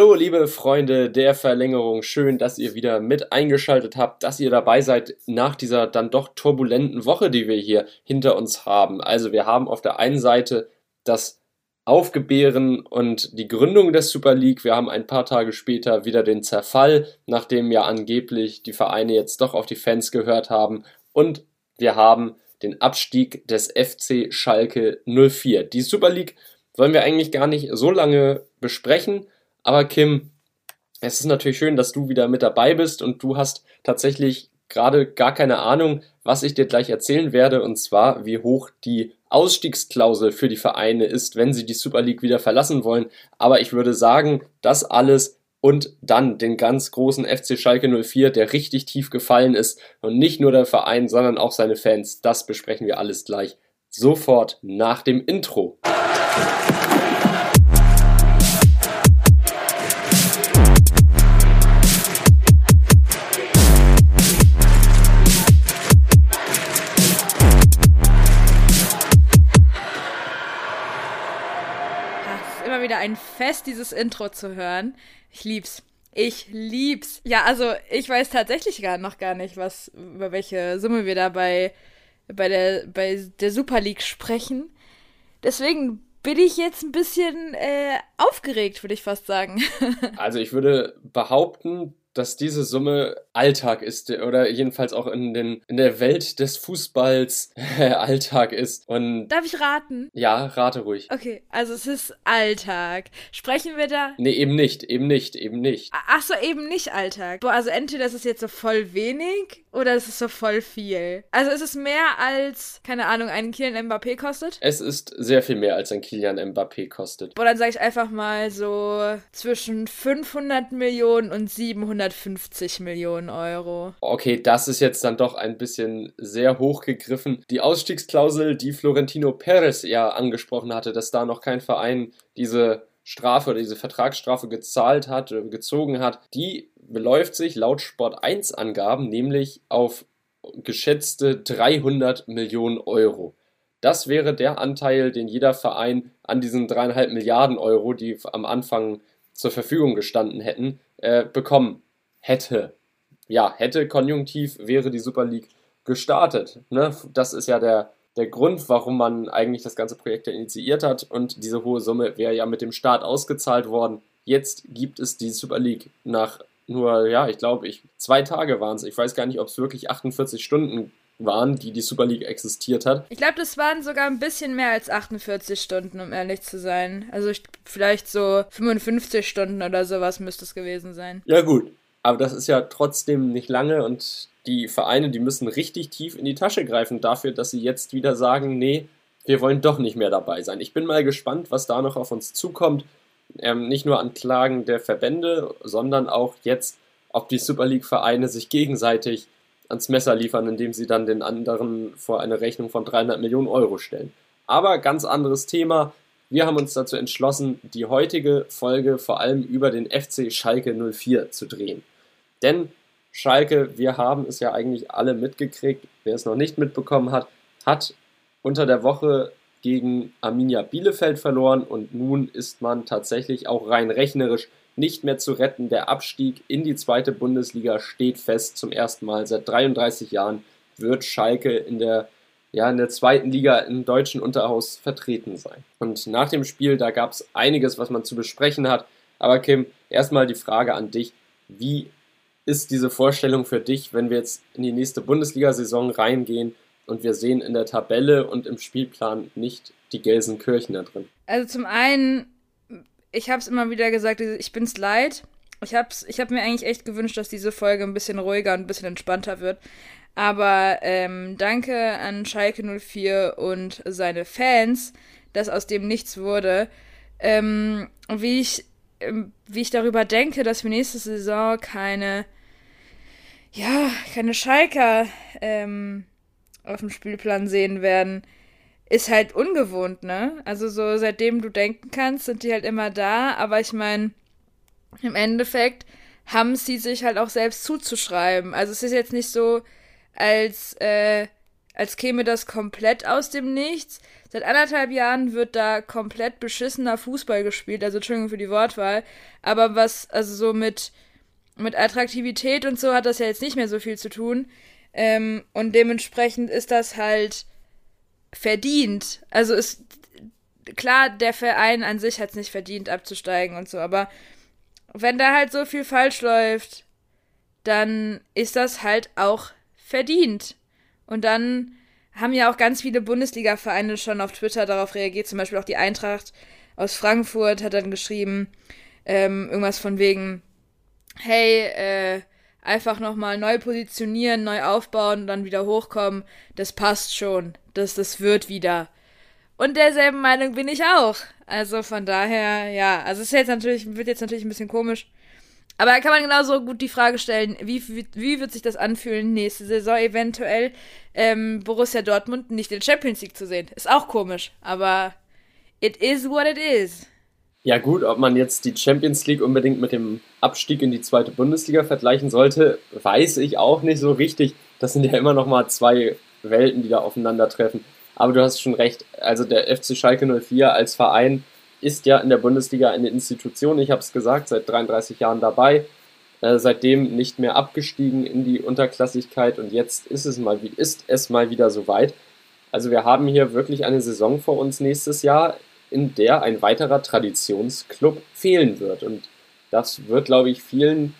Hallo, liebe Freunde der Verlängerung. Schön, dass ihr wieder mit eingeschaltet habt, dass ihr dabei seid nach dieser dann doch turbulenten Woche, die wir hier hinter uns haben. Also wir haben auf der einen Seite das Aufgebären und die Gründung der Super League. Wir haben ein paar Tage später wieder den Zerfall, nachdem ja angeblich die Vereine jetzt doch auf die Fans gehört haben. Und wir haben den Abstieg des FC Schalke 04. Die Super League wollen wir eigentlich gar nicht so lange besprechen aber Kim, es ist natürlich schön, dass du wieder mit dabei bist und du hast tatsächlich gerade gar keine Ahnung, was ich dir gleich erzählen werde, und zwar, wie hoch die Ausstiegsklausel für die Vereine ist, wenn sie die Super League wieder verlassen wollen. Aber ich würde sagen, das alles und dann den ganz großen FC Schalke 04, der richtig tief gefallen ist und nicht nur der Verein, sondern auch seine Fans. Das besprechen wir alles gleich sofort nach dem Intro. Ein Fest, dieses Intro zu hören. Ich lieb's. Ich lieb's. Ja, also ich weiß tatsächlich gar noch gar nicht, was über welche Summe wir da bei, bei, der, bei der Super League sprechen. Deswegen bin ich jetzt ein bisschen äh, aufgeregt, würde ich fast sagen. also ich würde behaupten, dass diese Summe Alltag ist oder jedenfalls auch in, den, in der Welt des Fußballs Alltag ist. Und Darf ich raten? Ja, rate ruhig. Okay, also es ist Alltag. Sprechen wir da? Nee, eben nicht, eben nicht, eben nicht. Ach so, eben nicht Alltag. Boah, also entweder ist es jetzt so voll wenig oder ist es so voll viel. Also ist es mehr als, keine Ahnung, ein Kilian Mbappé kostet? Es ist sehr viel mehr als ein Kilian Mbappé kostet. Boah, dann sage ich einfach mal so zwischen 500 Millionen und 750 Millionen Euro. Okay, das ist jetzt dann doch ein bisschen sehr hoch gegriffen. Die Ausstiegsklausel, die Florentino Perez ja angesprochen hatte, dass da noch kein Verein diese Strafe oder diese Vertragsstrafe gezahlt hat oder gezogen hat, die beläuft sich laut Sport 1 Angaben nämlich auf geschätzte 300 Millionen Euro. Das wäre der Anteil, den jeder Verein an diesen dreieinhalb Milliarden Euro, die am Anfang zur Verfügung gestanden hätten, äh, bekommen hätte. Ja, hätte Konjunktiv wäre die Super League gestartet. Ne? Das ist ja der, der Grund, warum man eigentlich das ganze Projekt initiiert hat und diese hohe Summe wäre ja mit dem Start ausgezahlt worden. Jetzt gibt es die Super League nach nur, ja, ich glaube, ich, zwei Tage waren es. Ich weiß gar nicht, ob es wirklich 48 Stunden waren, die die Super League existiert hat. Ich glaube, das waren sogar ein bisschen mehr als 48 Stunden, um ehrlich zu sein. Also ich, vielleicht so 55 Stunden oder sowas müsste es gewesen sein. Ja gut, aber das ist ja trotzdem nicht lange und die Vereine, die müssen richtig tief in die Tasche greifen dafür, dass sie jetzt wieder sagen, nee, wir wollen doch nicht mehr dabei sein. Ich bin mal gespannt, was da noch auf uns zukommt ähm, nicht nur an Klagen der Verbände, sondern auch jetzt, ob die Super League-Vereine sich gegenseitig ans Messer liefern, indem sie dann den anderen vor eine Rechnung von 300 Millionen Euro stellen. Aber ganz anderes Thema. Wir haben uns dazu entschlossen, die heutige Folge vor allem über den FC Schalke 04 zu drehen. Denn Schalke, wir haben es ja eigentlich alle mitgekriegt, wer es noch nicht mitbekommen hat, hat unter der Woche gegen Arminia Bielefeld verloren und nun ist man tatsächlich auch rein rechnerisch nicht mehr zu retten. Der Abstieg in die zweite Bundesliga steht fest. Zum ersten Mal seit 33 Jahren wird Schalke in der, ja, in der zweiten Liga im deutschen Unterhaus vertreten sein. Und nach dem Spiel, da gab es einiges, was man zu besprechen hat. Aber Kim, erstmal die Frage an dich. Wie ist diese Vorstellung für dich, wenn wir jetzt in die nächste Bundesliga-Saison reingehen und wir sehen in der Tabelle und im Spielplan nicht die Gelsenkirchener drin. Also zum einen, ich habe es immer wieder gesagt, ich bin's leid. Ich habe ich hab mir eigentlich echt gewünscht, dass diese Folge ein bisschen ruhiger und ein bisschen entspannter wird. Aber ähm, danke an Schalke 04 und seine Fans, dass aus dem nichts wurde. Ähm, wie ich ähm, wie ich darüber denke, dass wir nächste Saison keine ja, keine Schalker ähm, auf dem Spielplan sehen werden, ist halt ungewohnt, ne? Also so seitdem du denken kannst, sind die halt immer da, aber ich meine, im Endeffekt haben sie sich halt auch selbst zuzuschreiben. Also es ist jetzt nicht so, als äh, als käme das komplett aus dem Nichts. Seit anderthalb Jahren wird da komplett beschissener Fußball gespielt, also Entschuldigung für die Wortwahl, aber was, also so mit, mit Attraktivität und so hat das ja jetzt nicht mehr so viel zu tun. Ähm, und dementsprechend ist das halt verdient. Also ist klar, der Verein an sich hat es nicht verdient, abzusteigen und so, aber wenn da halt so viel falsch läuft, dann ist das halt auch verdient. Und dann haben ja auch ganz viele Bundesliga-Vereine schon auf Twitter darauf reagiert, zum Beispiel auch die Eintracht aus Frankfurt hat dann geschrieben, ähm, irgendwas von wegen, hey, äh, einfach nochmal neu positionieren, neu aufbauen dann wieder hochkommen, das passt schon, das, das wird wieder. Und derselben Meinung bin ich auch. Also von daher, ja, also es jetzt natürlich, wird jetzt natürlich ein bisschen komisch, aber da kann man genauso gut die Frage stellen, wie, wie, wie wird sich das anfühlen, nächste Saison eventuell ähm, Borussia Dortmund nicht in der Champions League zu sehen. Ist auch komisch, aber it is what it is. Ja gut, ob man jetzt die Champions League unbedingt mit dem Abstieg in die zweite Bundesliga vergleichen sollte, weiß ich auch nicht so richtig. Das sind ja immer noch mal zwei Welten, die da aufeinandertreffen. Aber du hast schon recht, also der FC Schalke 04 als Verein ist ja in der Bundesliga eine Institution, ich habe es gesagt, seit 33 Jahren dabei, äh, seitdem nicht mehr abgestiegen in die Unterklassigkeit und jetzt ist es mal, ist es mal wieder soweit. Also wir haben hier wirklich eine Saison vor uns nächstes Jahr, in der ein weiterer Traditionsclub fehlen wird. Und das wird, glaube ich, vielen,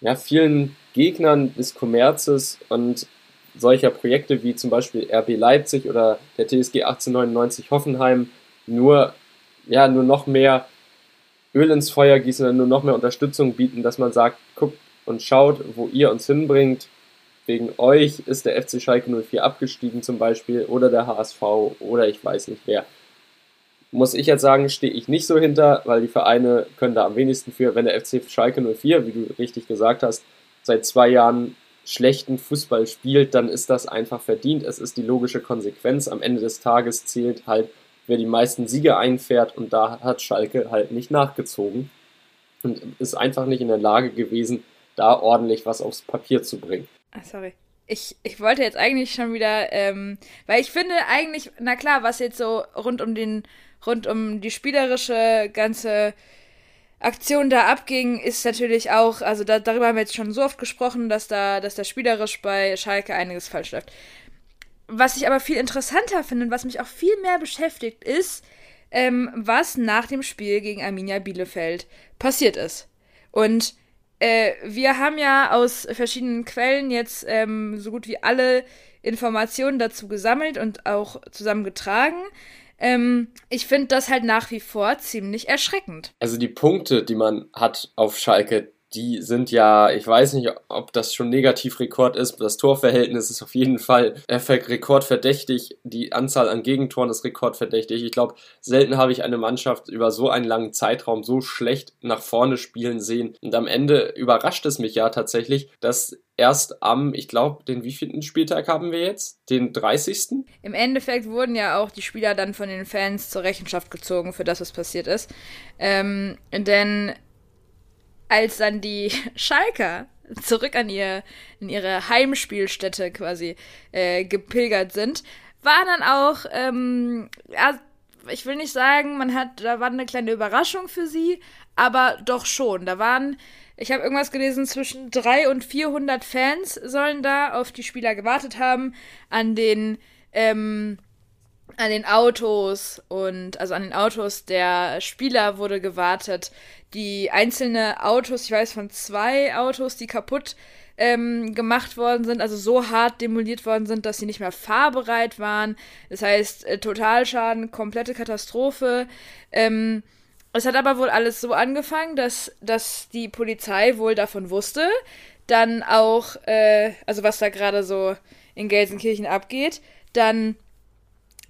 ja, vielen Gegnern des Kommerzes und solcher Projekte wie zum Beispiel RB Leipzig oder der TSG 1899 Hoffenheim nur ja, nur noch mehr Öl ins Feuer gießen und nur noch mehr Unterstützung bieten, dass man sagt, guckt und schaut, wo ihr uns hinbringt. Wegen euch ist der FC Schalke 04 abgestiegen zum Beispiel oder der HSV oder ich weiß nicht wer. Muss ich jetzt sagen, stehe ich nicht so hinter, weil die Vereine können da am wenigsten für. Wenn der FC Schalke 04, wie du richtig gesagt hast, seit zwei Jahren schlechten Fußball spielt, dann ist das einfach verdient. Es ist die logische Konsequenz. Am Ende des Tages zählt halt wer die meisten Siege einfährt und da hat Schalke halt nicht nachgezogen und ist einfach nicht in der Lage gewesen, da ordentlich was aufs Papier zu bringen. Ah, sorry. Ich, ich wollte jetzt eigentlich schon wieder, ähm, weil ich finde eigentlich, na klar, was jetzt so rund um den, rund um die spielerische ganze Aktion da abging, ist natürlich auch, also da, darüber haben wir jetzt schon so oft gesprochen, dass da, dass da spielerisch bei Schalke einiges falsch läuft. Was ich aber viel interessanter finde und was mich auch viel mehr beschäftigt, ist, ähm, was nach dem Spiel gegen Arminia Bielefeld passiert ist. Und äh, wir haben ja aus verschiedenen Quellen jetzt ähm, so gut wie alle Informationen dazu gesammelt und auch zusammengetragen. Ähm, ich finde das halt nach wie vor ziemlich erschreckend. Also die Punkte, die man hat auf Schalke, die sind ja, ich weiß nicht, ob das schon Negativrekord ist. Das Torverhältnis ist auf jeden Fall rekordverdächtig. Die Anzahl an Gegentoren ist rekordverdächtig. Ich glaube, selten habe ich eine Mannschaft über so einen langen Zeitraum so schlecht nach vorne spielen sehen. Und am Ende überrascht es mich ja tatsächlich, dass erst am, ich glaube, den wievielten Spieltag haben wir jetzt? Den 30. Im Endeffekt wurden ja auch die Spieler dann von den Fans zur Rechenschaft gezogen für das, was passiert ist. Ähm, denn als dann die Schalker zurück an ihr, in ihre Heimspielstätte quasi äh, gepilgert sind, war dann auch, ähm, ja, ich will nicht sagen, man hat, da war eine kleine Überraschung für sie, aber doch schon. Da waren, ich habe irgendwas gelesen, zwischen 300 und 400 Fans sollen da auf die Spieler gewartet haben, an den, ähm, an den Autos und also an den Autos der Spieler wurde gewartet. Die einzelnen Autos, ich weiß von zwei Autos, die kaputt ähm, gemacht worden sind, also so hart demoliert worden sind, dass sie nicht mehr fahrbereit waren. Das heißt, äh, Totalschaden, komplette Katastrophe. Ähm, es hat aber wohl alles so angefangen, dass, dass die Polizei wohl davon wusste, dann auch, äh, also was da gerade so in Gelsenkirchen abgeht, dann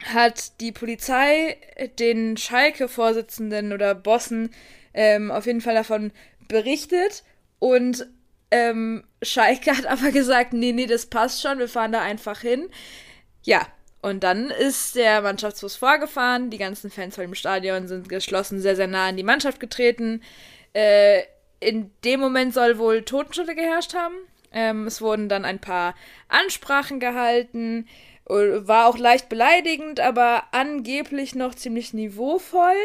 hat die Polizei den Schalke-Vorsitzenden oder Bossen ähm, auf jeden Fall davon berichtet und ähm, Schalke hat aber gesagt, nee, nee, das passt schon, wir fahren da einfach hin. Ja, und dann ist der Mannschaftsbus vorgefahren, die ganzen Fans vor dem Stadion sind geschlossen sehr, sehr nah an die Mannschaft getreten. Äh, in dem Moment soll wohl Totenstille geherrscht haben. Ähm, es wurden dann ein paar Ansprachen gehalten. War auch leicht beleidigend, aber angeblich noch ziemlich niveauvoll.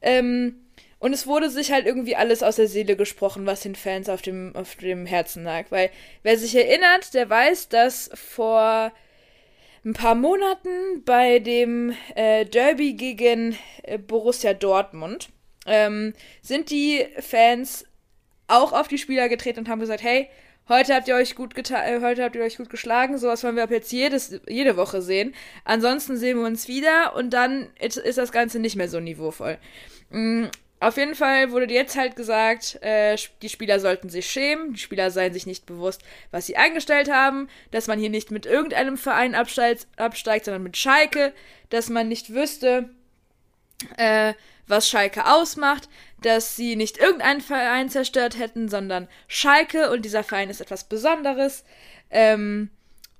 Ähm, und es wurde sich halt irgendwie alles aus der Seele gesprochen, was den Fans auf dem, auf dem Herzen lag. Weil wer sich erinnert, der weiß, dass vor ein paar Monaten bei dem äh, Derby gegen äh, Borussia Dortmund ähm, sind die Fans auch auf die Spieler getreten und haben gesagt, hey, heute habt ihr euch gut getan, äh, heute habt ihr euch gut geschlagen, sowas wollen wir ab jetzt jedes, jede Woche sehen. Ansonsten sehen wir uns wieder und dann ist, das Ganze nicht mehr so niveauvoll. Mhm. Auf jeden Fall wurde jetzt halt gesagt, äh, die Spieler sollten sich schämen, die Spieler seien sich nicht bewusst, was sie eingestellt haben, dass man hier nicht mit irgendeinem Verein absteigt, absteigt sondern mit Schalke, dass man nicht wüsste, äh, was Schalke ausmacht, dass sie nicht irgendeinen Verein zerstört hätten, sondern Schalke und dieser Verein ist etwas Besonderes. Ähm,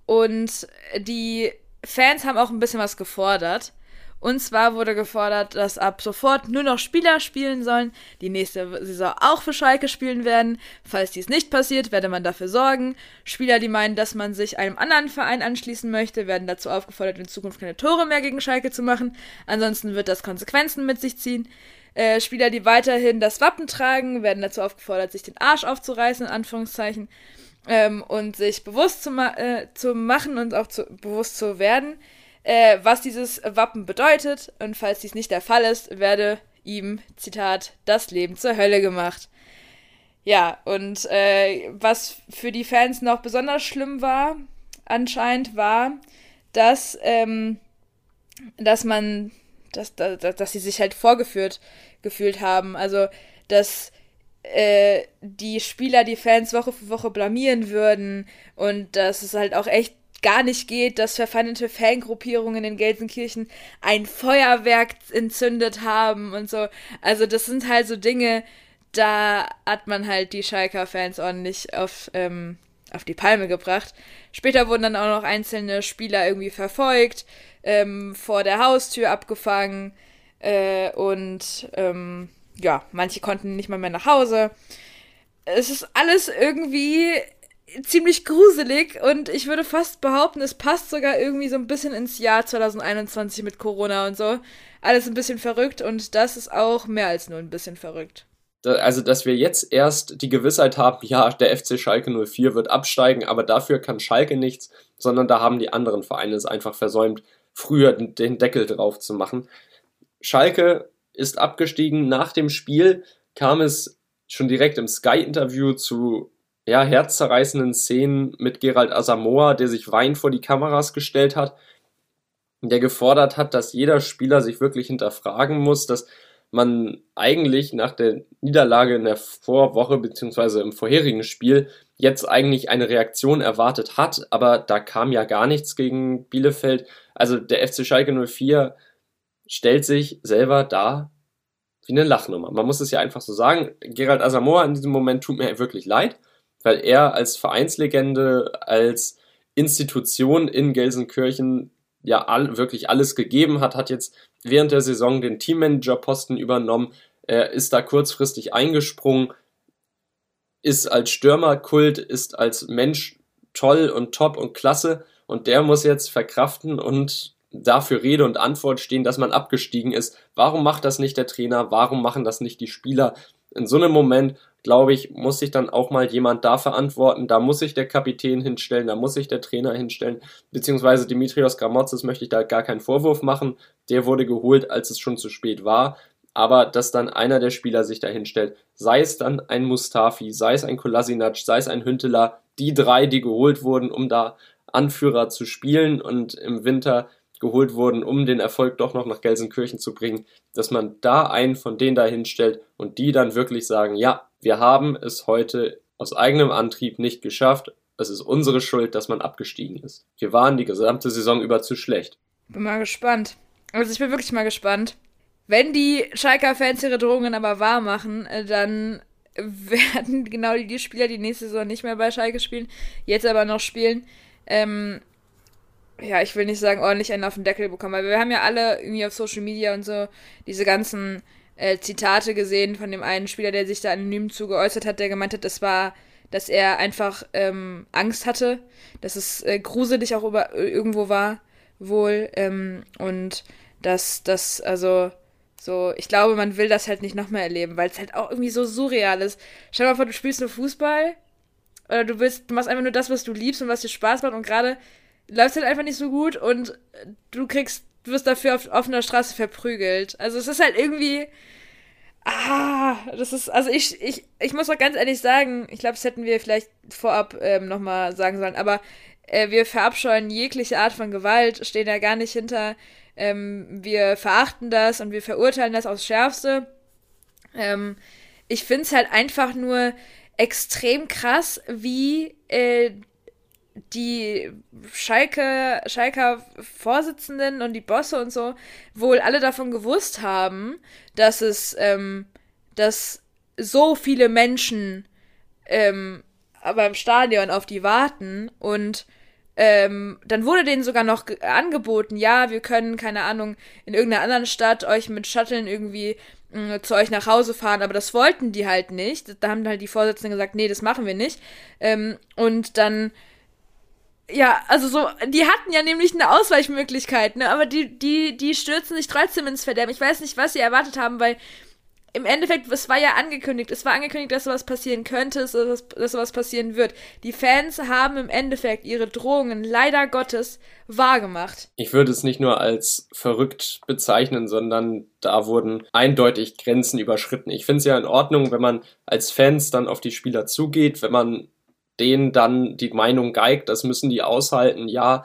und die Fans haben auch ein bisschen was gefordert. Und zwar wurde gefordert, dass ab sofort nur noch Spieler spielen sollen, die nächste Saison auch für Schalke spielen werden. Falls dies nicht passiert, werde man dafür sorgen. Spieler, die meinen, dass man sich einem anderen Verein anschließen möchte, werden dazu aufgefordert, in Zukunft keine Tore mehr gegen Schalke zu machen. Ansonsten wird das Konsequenzen mit sich ziehen. Äh, Spieler, die weiterhin das Wappen tragen, werden dazu aufgefordert, sich den Arsch aufzureißen, in Anführungszeichen, ähm, und sich bewusst zu, ma äh, zu machen und auch zu, bewusst zu werden äh, was dieses Wappen bedeutet. Und falls dies nicht der Fall ist, werde ihm, Zitat, das Leben zur Hölle gemacht. Ja, und äh, was für die Fans noch besonders schlimm war, anscheinend war, dass, ähm, dass man, dass, dass, dass sie sich halt vorgeführt gefühlt haben. Also, dass äh, die Spieler die Fans Woche für Woche blamieren würden und dass es halt auch echt gar nicht geht, dass verfeindete Fangruppierungen in Gelsenkirchen ein Feuerwerk entzündet haben und so. Also das sind halt so Dinge, da hat man halt die Schalker-Fans ordentlich auf, ähm, auf die Palme gebracht. Später wurden dann auch noch einzelne Spieler irgendwie verfolgt, ähm, vor der Haustür abgefangen äh, und ähm, ja, manche konnten nicht mal mehr nach Hause. Es ist alles irgendwie ziemlich gruselig und ich würde fast behaupten, es passt sogar irgendwie so ein bisschen ins Jahr 2021 mit Corona und so. Alles ein bisschen verrückt und das ist auch mehr als nur ein bisschen verrückt. Also, dass wir jetzt erst die Gewissheit haben, ja, der FC Schalke 04 wird absteigen, aber dafür kann Schalke nichts, sondern da haben die anderen Vereine es einfach versäumt, früher den Deckel drauf zu machen. Schalke ist abgestiegen. Nach dem Spiel kam es schon direkt im Sky-Interview zu ja, herzzerreißenden Szenen mit Gerald Asamoah, der sich weinend vor die Kameras gestellt hat, der gefordert hat, dass jeder Spieler sich wirklich hinterfragen muss, dass man eigentlich nach der Niederlage in der Vorwoche beziehungsweise im vorherigen Spiel jetzt eigentlich eine Reaktion erwartet hat, aber da kam ja gar nichts gegen Bielefeld. Also der FC Schalke 04 stellt sich selber da wie eine Lachnummer. Man muss es ja einfach so sagen. Gerald Asamoah in diesem Moment tut mir wirklich leid weil er als Vereinslegende, als Institution in Gelsenkirchen ja all, wirklich alles gegeben hat, hat jetzt während der Saison den Teammanager-Posten übernommen, er ist da kurzfristig eingesprungen, ist als Stürmerkult, ist als Mensch toll und top und klasse und der muss jetzt verkraften und dafür Rede und Antwort stehen, dass man abgestiegen ist. Warum macht das nicht der Trainer? Warum machen das nicht die Spieler? In so einem Moment glaube ich, muss sich dann auch mal jemand da verantworten. Da muss sich der Kapitän hinstellen, da muss sich der Trainer hinstellen, beziehungsweise Dimitrios Gramotzes möchte ich da gar keinen Vorwurf machen. Der wurde geholt, als es schon zu spät war. Aber dass dann einer der Spieler sich da hinstellt, sei es dann ein Mustafi, sei es ein Kolasinac, sei es ein Hünteler, die drei, die geholt wurden, um da Anführer zu spielen und im Winter geholt wurden, um den Erfolg doch noch nach Gelsenkirchen zu bringen, dass man da einen von denen da hinstellt und die dann wirklich sagen, ja, wir haben es heute aus eigenem Antrieb nicht geschafft. Es ist unsere Schuld, dass man abgestiegen ist. Wir waren die gesamte Saison über zu schlecht. Bin mal gespannt. Also ich bin wirklich mal gespannt. Wenn die Schalker-Fans ihre Drohungen aber wahr machen, äh, dann werden genau die Spieler, die nächste Saison nicht mehr bei Schalke spielen, jetzt aber noch spielen, ähm, ja, ich will nicht sagen, ordentlich einen auf den Deckel bekommen, weil wir haben ja alle irgendwie auf Social Media und so diese ganzen äh, Zitate gesehen von dem einen Spieler, der sich da anonym zu geäußert hat, der gemeint hat, das war, dass er einfach ähm, Angst hatte, dass es äh, gruselig auch über, irgendwo war wohl. Ähm, und das, das, also, so, ich glaube, man will das halt nicht nochmal erleben, weil es halt auch irgendwie so surreal ist. Stell dir mal vor, du spielst nur Fußball oder du willst, du machst einfach nur das, was du liebst und was dir Spaß macht und gerade läuft halt einfach nicht so gut und du kriegst, du wirst dafür auf offener Straße verprügelt. Also es ist halt irgendwie, ah, das ist, also ich, ich, ich muss auch ganz ehrlich sagen, ich glaube, das hätten wir vielleicht vorab ähm, nochmal sagen sollen, aber äh, wir verabscheuen jegliche Art von Gewalt, stehen da gar nicht hinter. Ähm, wir verachten das und wir verurteilen das aufs Schärfste. Ähm, ich finde es halt einfach nur extrem krass, wie äh, die Schalke, Schalker Vorsitzenden und die Bosse und so wohl alle davon gewusst haben, dass es, ähm, dass so viele Menschen ähm, beim Stadion auf die warten und ähm, dann wurde denen sogar noch angeboten, ja, wir können, keine Ahnung, in irgendeiner anderen Stadt euch mit Shuttlen irgendwie mh, mm, zu euch nach Hause fahren, aber das wollten die halt nicht. Da haben halt die Vorsitzenden gesagt, nee, das machen wir nicht. Ähm, und dann, ja, also so, die hatten ja nämlich eine Ausweichmöglichkeit, ne, aber die, die, die stürzen sich trotzdem ins Verderben. Ich weiß nicht, was sie erwartet haben, weil im Endeffekt, es war ja angekündigt, es war angekündigt, dass sowas passieren könnte, dass, dass sowas passieren wird. Die Fans haben im Endeffekt ihre Drohungen leider Gottes wahrgemacht. Ich würde es nicht nur als verrückt bezeichnen, sondern da wurden eindeutig Grenzen überschritten. Ich finde es ja in Ordnung, wenn man als Fans dann auf die Spieler zugeht, wenn man denen dann die Meinung geigt, das müssen die aushalten, ja,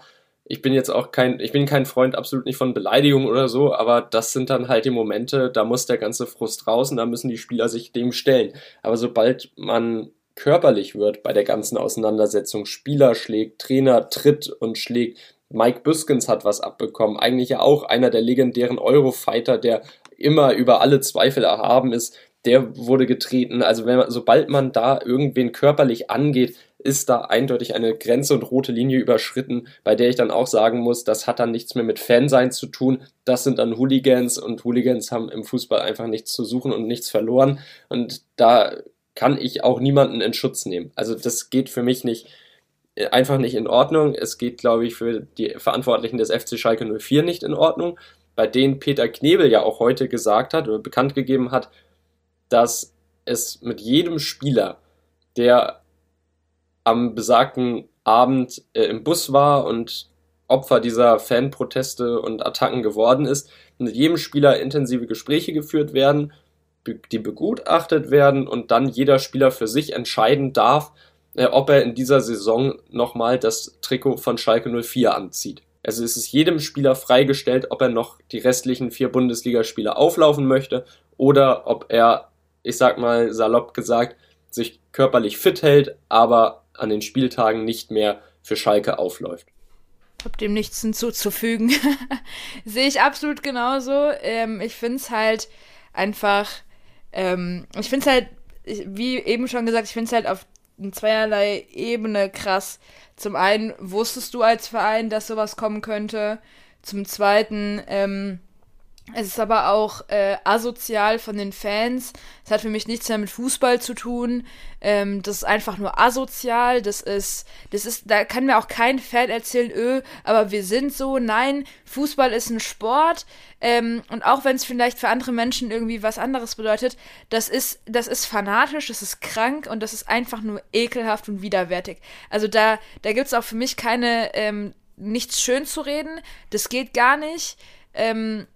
ich bin jetzt auch kein, ich bin kein Freund absolut nicht von Beleidigung oder so, aber das sind dann halt die Momente, da muss der ganze Frust raus und da müssen die Spieler sich dem stellen. Aber sobald man körperlich wird bei der ganzen Auseinandersetzung, Spieler schlägt, Trainer tritt und schlägt, Mike Büskens hat was abbekommen, eigentlich ja auch einer der legendären Eurofighter, der immer über alle Zweifel erhaben ist, der wurde getreten. Also wenn man, sobald man da irgendwen körperlich angeht, ist da eindeutig eine Grenze und rote Linie überschritten, bei der ich dann auch sagen muss, das hat dann nichts mehr mit Fansein zu tun. Das sind dann Hooligans und Hooligans haben im Fußball einfach nichts zu suchen und nichts verloren. Und da kann ich auch niemanden in Schutz nehmen. Also das geht für mich nicht äh, einfach nicht in Ordnung. Es geht, glaube ich, für die Verantwortlichen des FC Schalke 04 nicht in Ordnung, bei denen Peter Knebel ja auch heute gesagt hat oder bekannt gegeben hat, dass es mit jedem Spieler, der am besagten Abend äh, im Bus war und Opfer dieser Fanproteste und Attacken geworden ist, mit jedem Spieler intensive Gespräche geführt werden, die begutachtet werden und dann jeder Spieler für sich entscheiden darf, äh, ob er in dieser Saison nochmal das Trikot von Schalke 04 anzieht. Also es ist jedem Spieler freigestellt, ob er noch die restlichen vier Bundesligaspiele auflaufen möchte oder ob er, ich sag mal salopp gesagt, sich körperlich fit hält, aber an den Spieltagen nicht mehr für Schalke aufläuft. Hab dem nichts hinzuzufügen. Sehe ich absolut genauso. Ähm, ich finde es halt einfach, ähm, ich finde es halt, wie eben schon gesagt, ich finde es halt auf zweierlei Ebene krass. Zum einen wusstest du als Verein, dass sowas kommen könnte. Zum zweiten, ähm, es ist aber auch äh, asozial von den Fans. Es hat für mich nichts mehr mit Fußball zu tun. Ähm, das ist einfach nur asozial. Das ist, das ist, da kann mir auch kein Fan erzählen, öh, aber wir sind so. Nein, Fußball ist ein Sport. Ähm, und auch wenn es vielleicht für andere Menschen irgendwie was anderes bedeutet, das ist, das ist fanatisch, das ist krank und das ist einfach nur ekelhaft und widerwärtig. Also da, da gibt es auch für mich keine, ähm, nichts schön zu reden. Das geht gar nicht. Ähm, äh,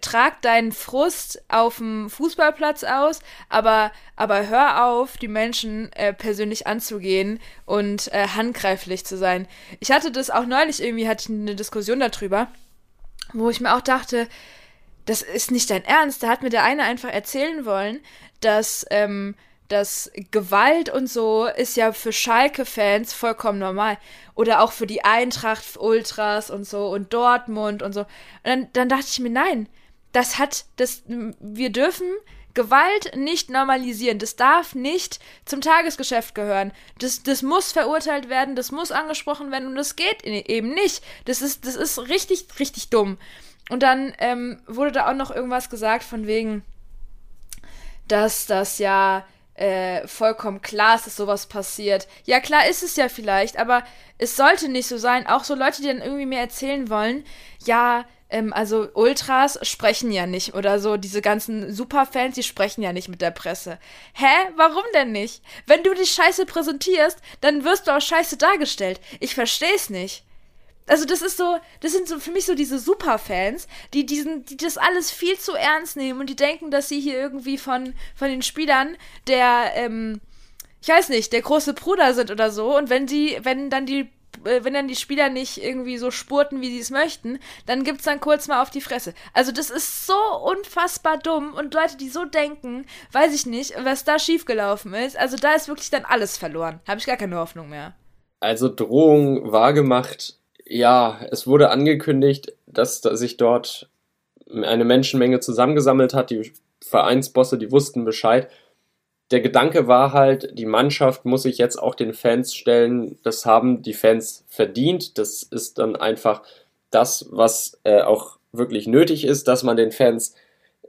trag deinen Frust auf dem Fußballplatz aus, aber, aber hör auf, die Menschen äh, persönlich anzugehen und äh, handgreiflich zu sein. Ich hatte das auch neulich irgendwie, hatte ich eine Diskussion darüber, wo ich mir auch dachte, das ist nicht dein Ernst. Da hat mir der eine einfach erzählen wollen, dass, ähm, dass Gewalt und so ist ja für Schalke-Fans vollkommen normal. Oder auch für die Eintracht-Ultras und so und Dortmund und so. Und dann, dann dachte ich mir, nein, das hat, das, wir dürfen Gewalt nicht normalisieren. Das darf nicht zum Tagesgeschäft gehören. Das, das muss verurteilt werden, das muss angesprochen werden und das geht eben nicht. Das ist, das ist richtig, richtig dumm. Und dann ähm, wurde da auch noch irgendwas gesagt von wegen, dass das ja äh, vollkommen klar ist, dass sowas passiert. Ja, klar ist es ja vielleicht, aber es sollte nicht so sein. Auch so Leute, die dann irgendwie mir erzählen wollen, ja, ähm, also Ultras sprechen ja nicht oder so, diese ganzen Superfans, die sprechen ja nicht mit der Presse. Hä? Warum denn nicht? Wenn du dich scheiße präsentierst, dann wirst du auch scheiße dargestellt. Ich versteh's nicht. Also das ist so, das sind so für mich so diese Superfans, die diesen, die das alles viel zu ernst nehmen und die denken, dass sie hier irgendwie von von den Spielern der, ähm, ich weiß nicht, der große Bruder sind oder so. Und wenn sie, wenn dann die äh, wenn dann die Spieler nicht irgendwie so spurten, wie sie es möchten, dann gibt's dann kurz mal auf die Fresse. Also das ist so unfassbar dumm und Leute, die so denken, weiß ich nicht, was da schiefgelaufen ist. Also da ist wirklich dann alles verloren. Habe ich gar keine Hoffnung mehr. Also Drohung wahrgemacht ja, es wurde angekündigt, dass, sich dort eine Menschenmenge zusammengesammelt hat. Die Vereinsbosse, die wussten Bescheid. Der Gedanke war halt, die Mannschaft muss sich jetzt auch den Fans stellen. Das haben die Fans verdient. Das ist dann einfach das, was äh, auch wirklich nötig ist, dass man den Fans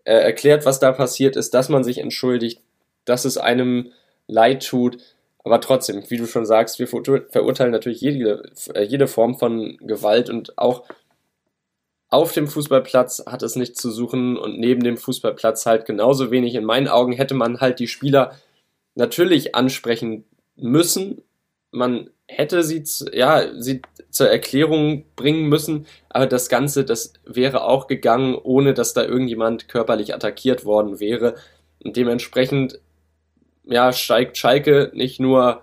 äh, erklärt, was da passiert ist, dass man sich entschuldigt, dass es einem leid tut. Aber trotzdem, wie du schon sagst, wir verurteilen natürlich jede, äh, jede Form von Gewalt und auch auf dem Fußballplatz hat es nichts zu suchen und neben dem Fußballplatz halt genauso wenig. In meinen Augen hätte man halt die Spieler natürlich ansprechen müssen. Man hätte sie, ja, sie zur Erklärung bringen müssen, aber das Ganze, das wäre auch gegangen, ohne dass da irgendjemand körperlich attackiert worden wäre. Und dementsprechend ja, steigt Schalke nicht nur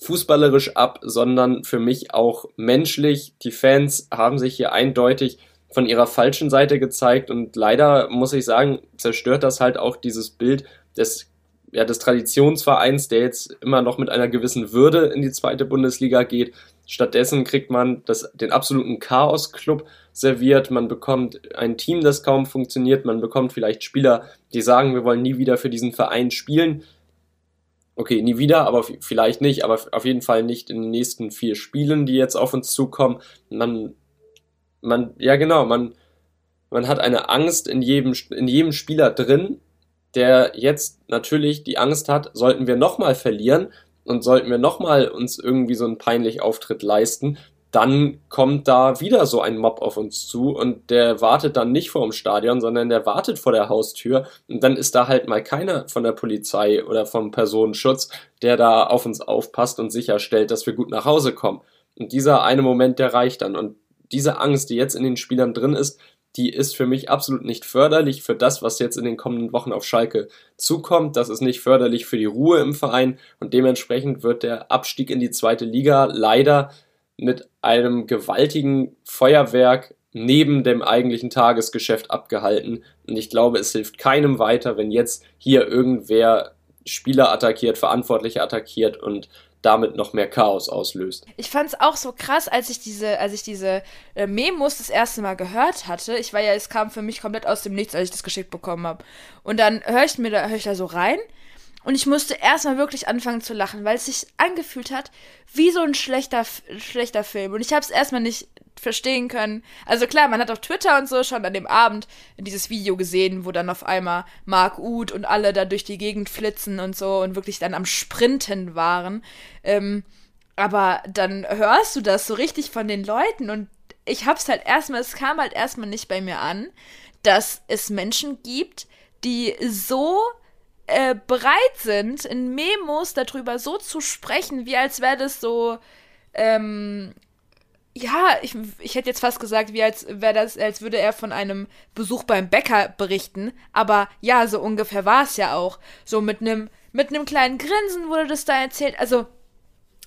fußballerisch ab, sondern für mich auch menschlich. Die Fans haben sich hier eindeutig von ihrer falschen Seite gezeigt und leider muss ich sagen, zerstört das halt auch dieses Bild des, ja, des Traditionsvereins, der jetzt immer noch mit einer gewissen Würde in die zweite Bundesliga geht. Stattdessen kriegt man das, den absoluten Chaos-Club serviert. Man bekommt ein Team, das kaum funktioniert. Man bekommt vielleicht Spieler, die sagen, wir wollen nie wieder für diesen Verein spielen okay, nie wieder, aber vielleicht nicht, aber auf jeden Fall nicht in den nächsten vier Spielen, die jetzt auf uns zukommen. Man, man, ja genau, man, man hat eine Angst in jedem, in jedem Spieler drin, der jetzt natürlich die Angst hat, sollten wir nochmal verlieren und sollten wir nochmal uns irgendwie so einen peinlichen Auftritt leisten, dann kommt da wieder so ein Mob auf uns zu und der wartet dann nicht vor dem Stadion, sondern der wartet vor der Haustür und dann ist da halt mal keiner von der Polizei oder vom Personenschutz, der da auf uns aufpasst und sicherstellt, dass wir gut nach Hause kommen. Und dieser eine Moment, der reicht dann. Und diese Angst, die jetzt in den Spielern drin ist, die ist für mich absolut nicht förderlich für das, was jetzt in den kommenden Wochen auf Schalke zukommt. Das ist nicht förderlich für die Ruhe im Verein und dementsprechend wird der Abstieg in die zweite Liga leider mit einem gewaltigen Feuerwerk neben dem eigentlichen Tagesgeschäft abgehalten. Und ich glaube, es hilft keinem weiter, wenn jetzt hier irgendwer Spieler attackiert, Verantwortliche attackiert und damit noch mehr Chaos auslöst. Ich fand es auch so krass, als ich diese, als ich diese äh, Memos das erste Mal gehört hatte. Ich war ja, es kam für mich komplett aus dem Nichts, als ich das geschickt bekommen habe. Und dann höre ich mir da, höre ich da so rein und ich musste erstmal wirklich anfangen zu lachen, weil es sich angefühlt hat wie so ein schlechter, schlechter Film. Und ich habe es erstmal nicht verstehen können. Also klar, man hat auf Twitter und so schon an dem Abend dieses Video gesehen, wo dann auf einmal Mark Uth und alle da durch die Gegend flitzen und so und wirklich dann am Sprinten waren. Ähm, aber dann hörst du das so richtig von den Leuten und ich hab's halt erstmal, es kam halt erstmal nicht bei mir an, dass es Menschen gibt, die so äh, bereit sind, in Memos darüber so zu sprechen, wie als wäre das so, ähm, ja, ich, ich hätte jetzt fast gesagt, wie als wäre das, als würde er von einem Besuch beim Bäcker berichten. Aber ja, so ungefähr war es ja auch. So mit einem mit einem kleinen Grinsen wurde das da erzählt. Also,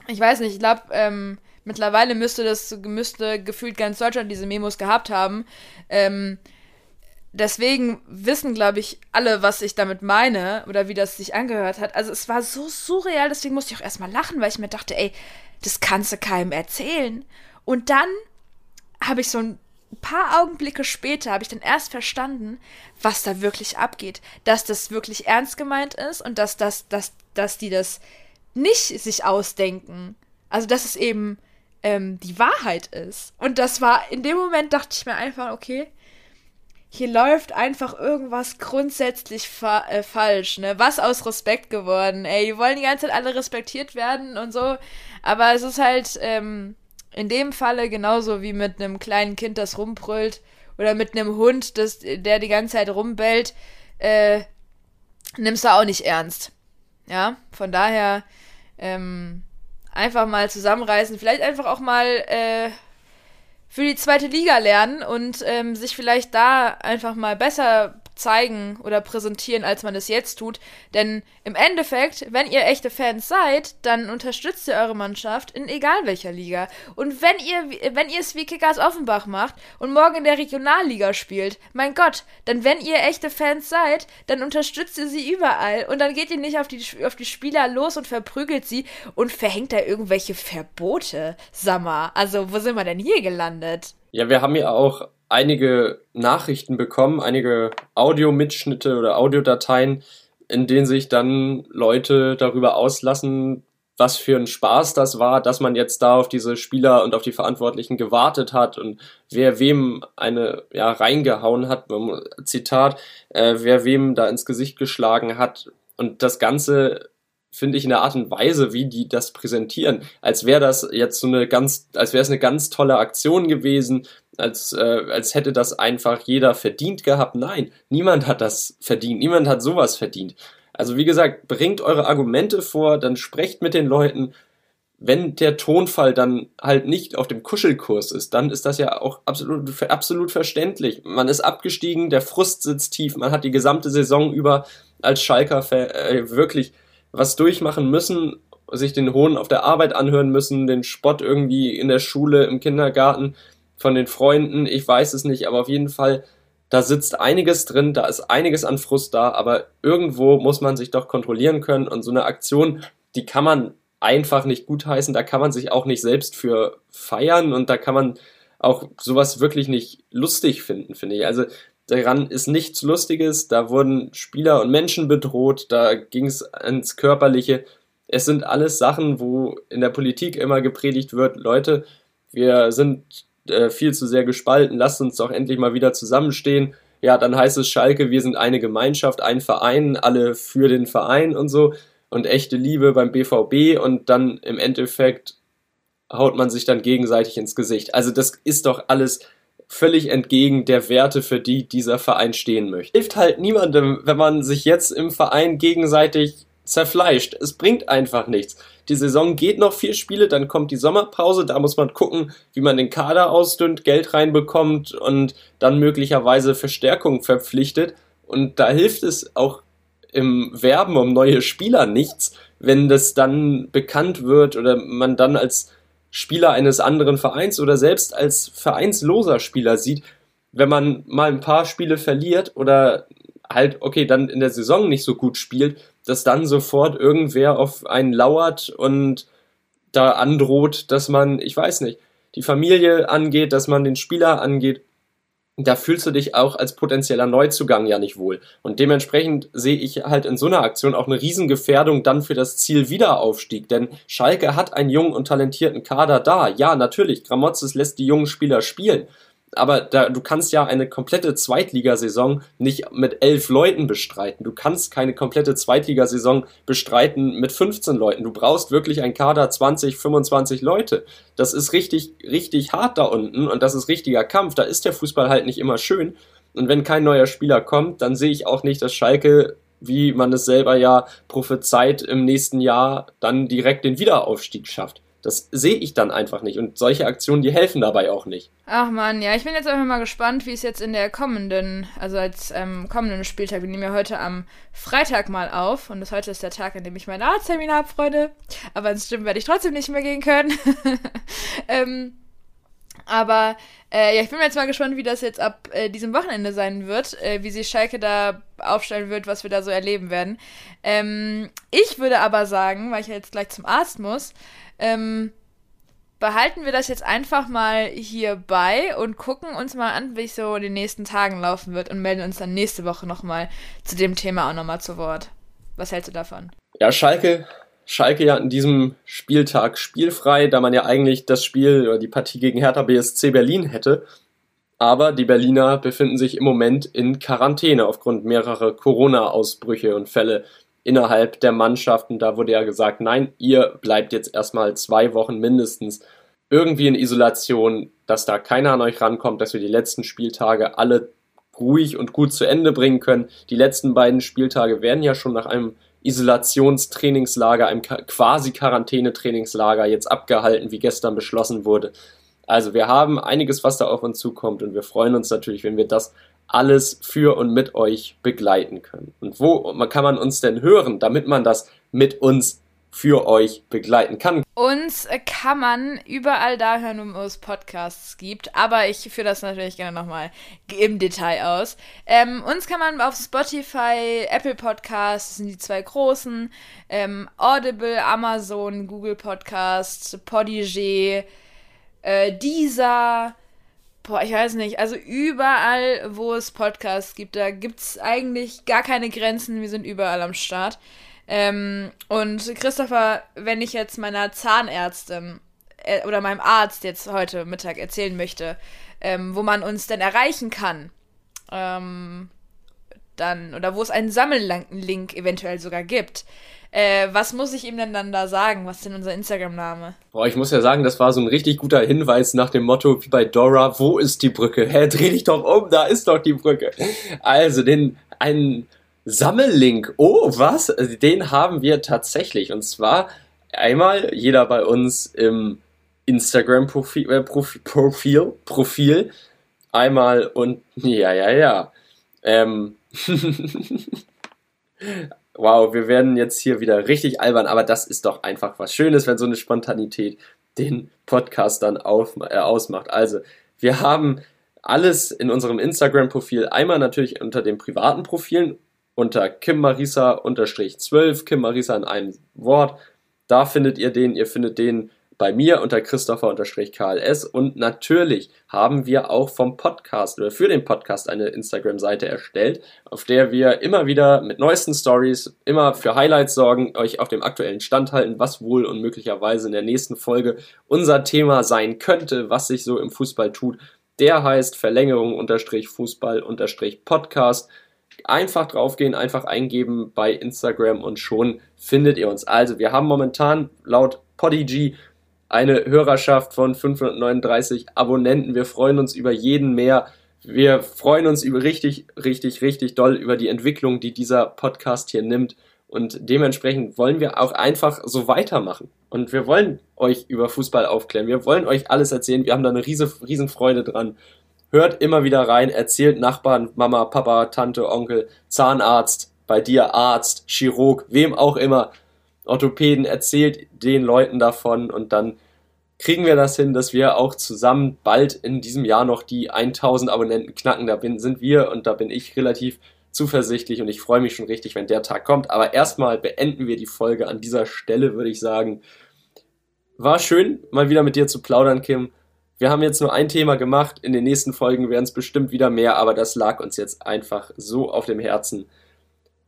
ich weiß nicht, ich glaube, ähm, mittlerweile müsste das, müsste gefühlt ganz Deutschland diese Memos gehabt haben. Ähm, deswegen wissen, glaube ich, alle, was ich damit meine oder wie das sich angehört hat. Also es war so surreal, deswegen musste ich auch erstmal lachen, weil ich mir dachte, ey, das kannst du keinem erzählen. Und dann habe ich so ein paar Augenblicke später, habe ich dann erst verstanden, was da wirklich abgeht. Dass das wirklich ernst gemeint ist und dass, das, dass, dass die das nicht sich ausdenken. Also dass es eben ähm, die Wahrheit ist. Und das war, in dem Moment dachte ich mir einfach, okay, hier läuft einfach irgendwas grundsätzlich fa äh, falsch, ne? Was aus Respekt geworden, ey. Die wollen die ganze Zeit alle respektiert werden und so. Aber es ist halt ähm, in dem Falle genauso wie mit einem kleinen Kind, das rumbrüllt. Oder mit einem Hund, das, der die ganze Zeit rumbellt. Äh, nimmst du auch nicht ernst. Ja, von daher ähm, einfach mal zusammenreißen. Vielleicht einfach auch mal äh, für die zweite Liga lernen und ähm, sich vielleicht da einfach mal besser zeigen oder präsentieren, als man es jetzt tut. Denn im Endeffekt, wenn ihr echte Fans seid, dann unterstützt ihr eure Mannschaft in egal welcher Liga. Und wenn ihr, wenn ihr es wie Kickers Offenbach macht und morgen in der Regionalliga spielt, mein Gott, dann wenn ihr echte Fans seid, dann unterstützt ihr sie überall und dann geht ihr nicht auf die, auf die Spieler los und verprügelt sie und verhängt da irgendwelche Verbote. Sammer, also wo sind wir denn hier gelandet? Ja, wir haben ja auch einige Nachrichten bekommen, einige Audiomitschnitte oder Audiodateien, in denen sich dann Leute darüber auslassen, was für ein Spaß das war, dass man jetzt da auf diese Spieler und auf die Verantwortlichen gewartet hat und wer wem eine ja reingehauen hat, Zitat, äh, wer wem da ins Gesicht geschlagen hat. Und das Ganze finde ich in der Art und Weise, wie die das präsentieren, als wäre das jetzt so eine ganz, als wäre es eine ganz tolle Aktion gewesen, als, äh, als hätte das einfach jeder verdient gehabt. Nein, niemand hat das verdient, niemand hat sowas verdient. Also wie gesagt, bringt eure Argumente vor, dann sprecht mit den Leuten. Wenn der Tonfall dann halt nicht auf dem Kuschelkurs ist, dann ist das ja auch absolut, absolut verständlich. Man ist abgestiegen, der Frust sitzt tief, man hat die gesamte Saison über als Schalker äh, wirklich was durchmachen müssen, sich den Hohn auf der Arbeit anhören müssen, den Spott irgendwie in der Schule, im Kindergarten, von den Freunden, ich weiß es nicht, aber auf jeden Fall, da sitzt einiges drin, da ist einiges an Frust da, aber irgendwo muss man sich doch kontrollieren können und so eine Aktion, die kann man einfach nicht gutheißen, da kann man sich auch nicht selbst für feiern und da kann man auch sowas wirklich nicht lustig finden, finde ich. Also daran ist nichts Lustiges, da wurden Spieler und Menschen bedroht, da ging es ins Körperliche. Es sind alles Sachen, wo in der Politik immer gepredigt wird, Leute, wir sind äh, viel zu sehr gespalten, lasst uns doch endlich mal wieder zusammenstehen. Ja, dann heißt es Schalke, wir sind eine Gemeinschaft, ein Verein, alle für den Verein und so und echte Liebe beim BVB und dann im Endeffekt haut man sich dann gegenseitig ins Gesicht. Also das ist doch alles völlig entgegen der Werte, für die dieser Verein stehen möchte. Hilft halt niemandem, wenn man sich jetzt im Verein gegenseitig zerfleischt. Es bringt einfach nichts. Die Saison geht noch vier Spiele, dann kommt die Sommerpause, da muss man gucken, wie man den Kader ausdünnt, Geld reinbekommt und dann möglicherweise Verstärkung verpflichtet. Und da hilft es auch im Werben um neue Spieler nichts, wenn das dann bekannt wird oder man dann als Spieler eines anderen Vereins oder selbst als vereinsloser Spieler sieht, wenn man mal ein paar Spiele verliert oder halt, okay, dann in der Saison nicht so gut spielt, dass dann sofort irgendwer auf einen lauert und da androht, dass man, ich weiß nicht, die Familie angeht, dass man den Spieler angeht. Da fühlst du dich auch als potenzieller Neuzugang ja nicht wohl. Und dementsprechend sehe ich halt in so einer Aktion auch eine Riesengefährdung dann für das Ziel Wiederaufstieg. Denn Schalke hat einen jungen und talentierten Kader da. Ja, natürlich, Gramotzes lässt die jungen Spieler spielen aber da, du kannst ja eine komplette Zweitligasaison nicht mit elf Leuten bestreiten. Du kannst keine komplette Zweitligasaison bestreiten mit 15 Leuten. Du brauchst wirklich ein Kader 20, 25 Leute. Das ist richtig, richtig hart da unten und das ist richtiger Kampf. Da ist der Fußball halt nicht immer schön. Und wenn kein neuer Spieler kommt, dann sehe ich auch nicht, dass Schalke, wie man es selber ja prophezeit, im nächsten Jahr dann direkt den Wiederaufstieg schafft. Das sehe ich dann einfach nicht. Und solche Aktionen, die helfen dabei auch nicht. Ach man, ja, ich bin jetzt einfach mal gespannt, wie es jetzt in der kommenden, also als ähm, kommenden Spieltag, wir nehmen ja heute am Freitag mal auf. Und das heute ist der Tag, an dem ich meinen Arzttermin habe, Freunde. Aber ins Stimmen werde ich trotzdem nicht mehr gehen können. ähm, aber äh, ja, ich bin jetzt mal gespannt, wie das jetzt ab äh, diesem Wochenende sein wird, äh, wie sich Schalke da aufstellen wird, was wir da so erleben werden. Ähm, ich würde aber sagen, weil ich ja jetzt gleich zum Arzt muss, ähm, behalten wir das jetzt einfach mal hier bei und gucken uns mal an, wie es so in den nächsten Tagen laufen wird und melden uns dann nächste Woche nochmal zu dem Thema auch nochmal zu Wort. Was hältst du davon? Ja, Schalke, Schalke ja an diesem Spieltag spielfrei, da man ja eigentlich das Spiel oder die Partie gegen Hertha BSC Berlin hätte. Aber die Berliner befinden sich im Moment in Quarantäne aufgrund mehrerer Corona-Ausbrüche und Fälle innerhalb der Mannschaften. Da wurde ja gesagt, nein, ihr bleibt jetzt erstmal zwei Wochen mindestens irgendwie in Isolation, dass da keiner an euch rankommt, dass wir die letzten Spieltage alle ruhig und gut zu Ende bringen können. Die letzten beiden Spieltage werden ja schon nach einem Isolationstrainingslager, einem quasi Quarantänetrainingslager jetzt abgehalten, wie gestern beschlossen wurde. Also wir haben einiges, was da auf uns zukommt und wir freuen uns natürlich, wenn wir das alles für und mit euch begleiten können. Und wo kann man uns denn hören, damit man das mit uns für euch begleiten kann. Uns kann man überall da hören, wo es Podcasts gibt, aber ich führe das natürlich gerne nochmal im Detail aus. Ähm, uns kann man auf Spotify, Apple Podcasts, das sind die zwei großen, ähm, Audible, Amazon, Google Podcasts, Podigy, äh, Deezer, boah, ich weiß nicht, also überall, wo es Podcasts gibt, da gibt es eigentlich gar keine Grenzen, wir sind überall am Start. Ähm, und Christopher, wenn ich jetzt meiner Zahnärztin äh, oder meinem Arzt jetzt heute Mittag erzählen möchte, ähm, wo man uns denn erreichen kann, ähm, dann, oder wo es einen Sammellink eventuell sogar gibt, äh, was muss ich ihm denn dann da sagen? Was ist denn unser Instagram-Name? Boah, ich muss ja sagen, das war so ein richtig guter Hinweis nach dem Motto wie bei Dora, wo ist die Brücke? Hä, dreh dich doch um, da ist doch die Brücke. Also, den, einen Sammellink. Oh, was? Also, den haben wir tatsächlich. Und zwar einmal jeder bei uns im Instagram-Profil, äh, Profil, Profil, Profil. Einmal und, ja, ja, ja. Ähm, wow, wir werden jetzt hier wieder richtig albern, aber das ist doch einfach was Schönes, wenn so eine Spontanität den Podcast dann auf, äh, ausmacht. Also, wir haben alles in unserem Instagram-Profil, einmal natürlich unter den privaten Profilen, unter Kim Marisa unterstrich 12, Kim Marisa in einem Wort. Da findet ihr den, ihr findet den bei mir unter Christopher-KLS und natürlich haben wir auch vom Podcast oder für den Podcast eine Instagram-Seite erstellt, auf der wir immer wieder mit neuesten Stories, immer für Highlights sorgen, euch auf dem aktuellen Stand halten, was wohl und möglicherweise in der nächsten Folge unser Thema sein könnte, was sich so im Fußball tut. Der heißt Verlängerung unterstrich Fußball unterstrich Podcast einfach draufgehen, einfach eingeben bei Instagram und schon findet ihr uns. Also wir haben momentan laut Podigy eine Hörerschaft von 539 Abonnenten. Wir freuen uns über jeden mehr. Wir freuen uns über richtig, richtig, richtig doll über die Entwicklung, die dieser Podcast hier nimmt. Und dementsprechend wollen wir auch einfach so weitermachen. Und wir wollen euch über Fußball aufklären. Wir wollen euch alles erzählen. Wir haben da eine riesen, riesen Freude dran. Hört immer wieder rein, erzählt Nachbarn, Mama, Papa, Tante, Onkel, Zahnarzt, bei dir Arzt, Chirurg, wem auch immer. Orthopäden, erzählt den Leuten davon und dann kriegen wir das hin, dass wir auch zusammen bald in diesem Jahr noch die 1000 Abonnenten knacken. Da bin, sind wir und da bin ich relativ zuversichtlich und ich freue mich schon richtig, wenn der Tag kommt. Aber erstmal beenden wir die Folge an dieser Stelle, würde ich sagen. War schön, mal wieder mit dir zu plaudern, Kim. Wir haben jetzt nur ein Thema gemacht. In den nächsten Folgen werden es bestimmt wieder mehr, aber das lag uns jetzt einfach so auf dem Herzen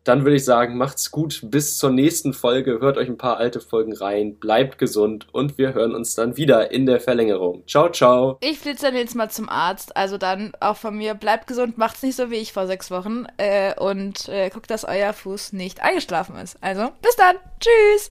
dann würde ich sagen, macht's gut. Bis zur nächsten Folge. Hört euch ein paar alte Folgen rein. Bleibt gesund und wir hören uns dann wieder in der Verlängerung. Ciao, ciao. Ich flitze dann jetzt mal zum Arzt. Also dann auch von mir. Bleibt gesund. Macht's nicht so wie ich vor sechs Wochen. Äh, und äh, guckt, dass euer Fuß nicht eingeschlafen ist. Also bis dann. Tschüss.